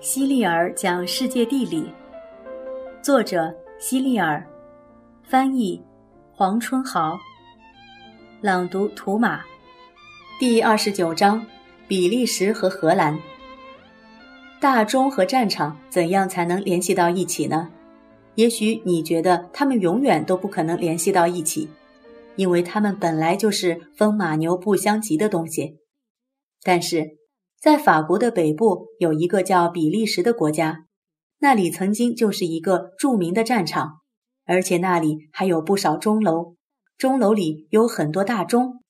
希利尔讲世界地理，作者希利尔，翻译黄春豪，朗读图马，第二十九章：比利时和荷兰。大钟和战场怎样才能联系到一起呢？也许你觉得他们永远都不可能联系到一起，因为他们本来就是风马牛不相及的东西。但是。在法国的北部有一个叫比利时的国家，那里曾经就是一个著名的战场，而且那里还有不少钟楼，钟楼里有很多大钟，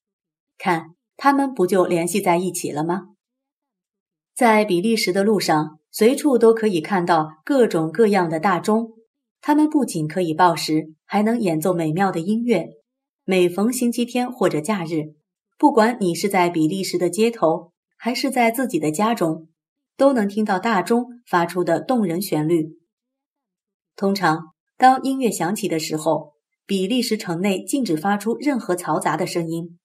看他们不就联系在一起了吗？在比利时的路上，随处都可以看到各种各样的大钟，它们不仅可以报时，还能演奏美妙的音乐。每逢星期天或者假日，不管你是在比利时的街头。还是在自己的家中，都能听到大钟发出的动人旋律。通常，当音乐响起的时候，比利时城内禁止发出任何嘈杂的声音，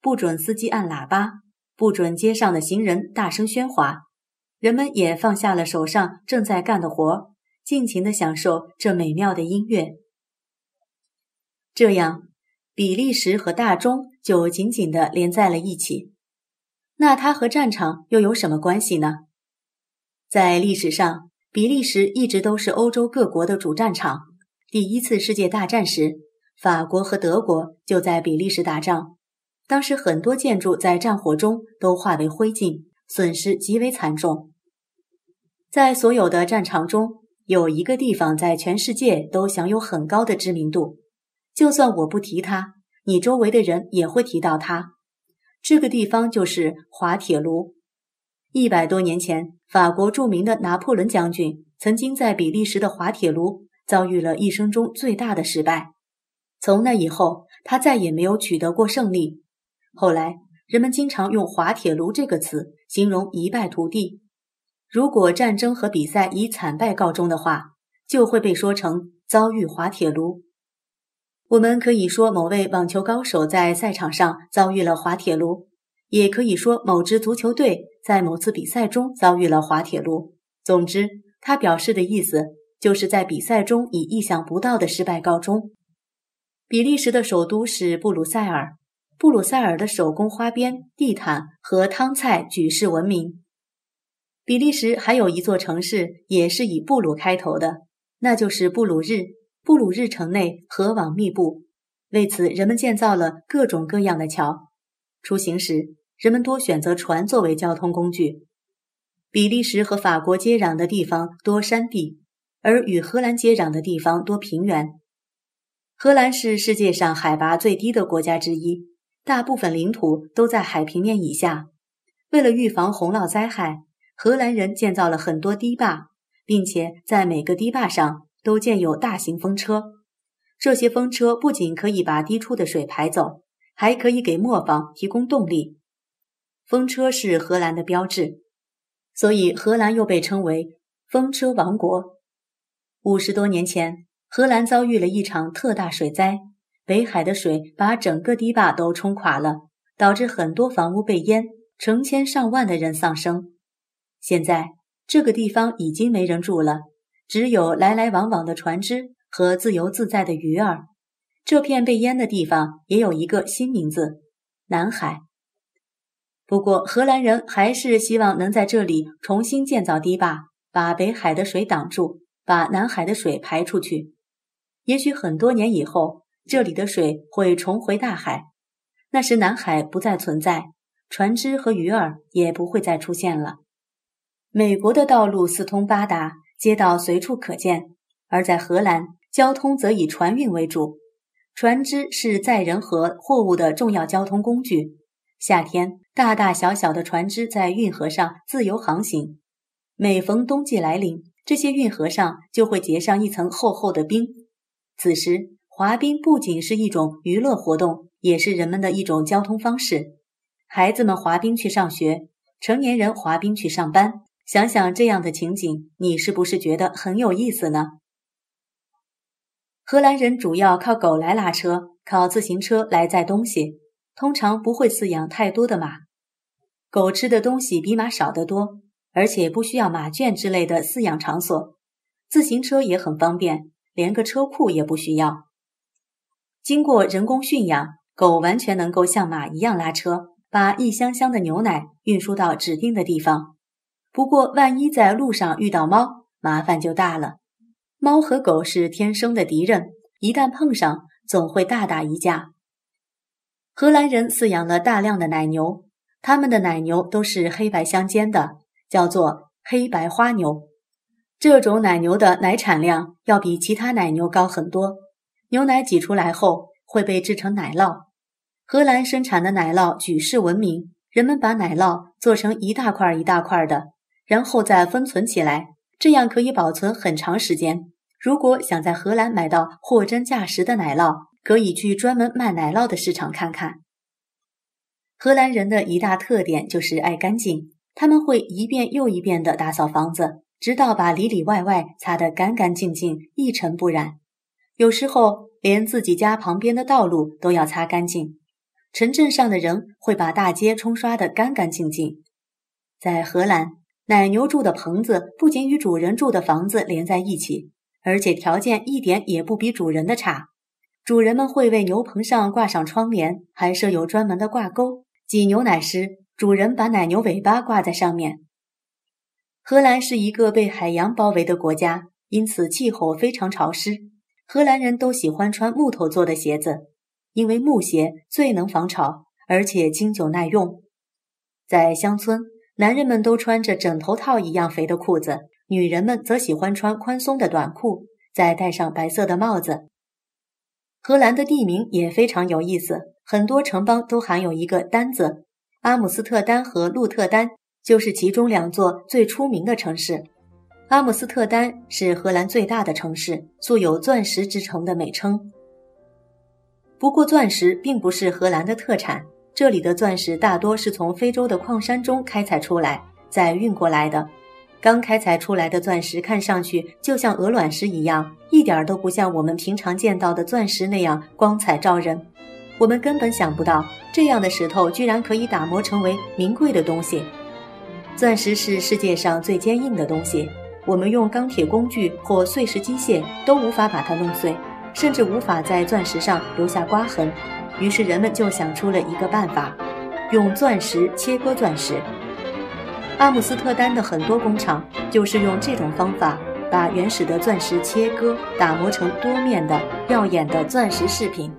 不准司机按喇叭，不准街上的行人大声喧哗。人们也放下了手上正在干的活，尽情地享受这美妙的音乐。这样，比利时和大钟就紧紧地连在了一起。那它和战场又有什么关系呢？在历史上，比利时一直都是欧洲各国的主战场。第一次世界大战时，法国和德国就在比利时打仗，当时很多建筑在战火中都化为灰烬，损失极为惨重。在所有的战场中，有一个地方在全世界都享有很高的知名度，就算我不提它，你周围的人也会提到它。这个地方就是滑铁卢。一百多年前，法国著名的拿破仑将军曾经在比利时的滑铁卢遭遇了一生中最大的失败。从那以后，他再也没有取得过胜利。后来，人们经常用“滑铁卢”这个词形容一败涂地。如果战争和比赛以惨败告终的话，就会被说成遭遇滑铁卢。我们可以说某位网球高手在赛场上遭遇了滑铁卢，也可以说某支足球队在某次比赛中遭遇了滑铁卢。总之，他表示的意思就是在比赛中以意想不到的失败告终。比利时的首都是布鲁塞尔，布鲁塞尔的手工花边、地毯和汤菜举世闻名。比利时还有一座城市也是以布鲁开头的，那就是布鲁日。布鲁日城内河网密布，为此人们建造了各种各样的桥。出行时，人们多选择船作为交通工具。比利时和法国接壤的地方多山地，而与荷兰接壤的地方多平原。荷兰是世界上海拔最低的国家之一，大部分领土都在海平面以下。为了预防洪涝灾害，荷兰人建造了很多堤坝，并且在每个堤坝上。都建有大型风车，这些风车不仅可以把滴出的水排走，还可以给磨坊提供动力。风车是荷兰的标志，所以荷兰又被称为“风车王国”。五十多年前，荷兰遭遇了一场特大水灾，北海的水把整个堤坝都冲垮了，导致很多房屋被淹，成千上万的人丧生。现在这个地方已经没人住了。只有来来往往的船只和自由自在的鱼儿。这片被淹的地方也有一个新名字——南海。不过，荷兰人还是希望能在这里重新建造堤坝，把北海的水挡住，把南海的水排出去。也许很多年以后，这里的水会重回大海，那时南海不再存在，船只和鱼儿也不会再出现了。美国的道路四通八达。街道随处可见，而在荷兰，交通则以船运为主。船只是载人和货物的重要交通工具。夏天，大大小小的船只在运河上自由航行。每逢冬季来临，这些运河上就会结上一层厚厚的冰。此时，滑冰不仅是一种娱乐活动，也是人们的一种交通方式。孩子们滑冰去上学，成年人滑冰去上班。想想这样的情景，你是不是觉得很有意思呢？荷兰人主要靠狗来拉车，靠自行车来载东西，通常不会饲养太多的马。狗吃的东西比马少得多，而且不需要马圈之类的饲养场所，自行车也很方便，连个车库也不需要。经过人工驯养，狗完全能够像马一样拉车，把一箱箱的牛奶运输到指定的地方。不过，万一在路上遇到猫，麻烦就大了。猫和狗是天生的敌人，一旦碰上，总会大打一架。荷兰人饲养了大量的奶牛，他们的奶牛都是黑白相间的。叫做黑白花牛，这种奶牛的奶产量要比其他奶牛高很多。牛奶挤出来后会被制成奶酪。荷兰生产的奶酪举世闻名，人们把奶酪做成一大块一大块的，然后再封存起来，这样可以保存很长时间。如果想在荷兰买到货真价实的奶酪，可以去专门卖奶酪的市场看看。荷兰人的一大特点就是爱干净。他们会一遍又一遍地打扫房子，直到把里里外外擦得干干净净、一尘不染。有时候连自己家旁边的道路都要擦干净。城镇上的人会把大街冲刷得干干净净。在荷兰，奶牛住的棚子不仅与主人住的房子连在一起，而且条件一点也不比主人的差。主人们会为牛棚上挂上窗帘，还设有专门的挂钩，挤牛奶时。主人把奶牛尾巴挂在上面。荷兰是一个被海洋包围的国家，因此气候非常潮湿。荷兰人都喜欢穿木头做的鞋子，因为木鞋最能防潮，而且经久耐用。在乡村，男人们都穿着枕头套一样肥的裤子，女人们则喜欢穿宽松的短裤，再戴上白色的帽子。荷兰的地名也非常有意思，很多城邦都含有一个“丹”字。阿姆斯特丹和鹿特丹就是其中两座最出名的城市。阿姆斯特丹是荷兰最大的城市，素有“钻石之城”的美称。不过，钻石并不是荷兰的特产，这里的钻石大多是从非洲的矿山中开采出来，再运过来的。刚开采出来的钻石看上去就像鹅卵石一样，一点都不像我们平常见到的钻石那样光彩照人。我们根本想不到，这样的石头居然可以打磨成为名贵的东西。钻石是世界上最坚硬的东西，我们用钢铁工具或碎石机械都无法把它弄碎，甚至无法在钻石上留下刮痕。于是人们就想出了一个办法，用钻石切割钻石。阿姆斯特丹的很多工厂就是用这种方法，把原始的钻石切割、打磨成多面的、耀眼的钻石饰品。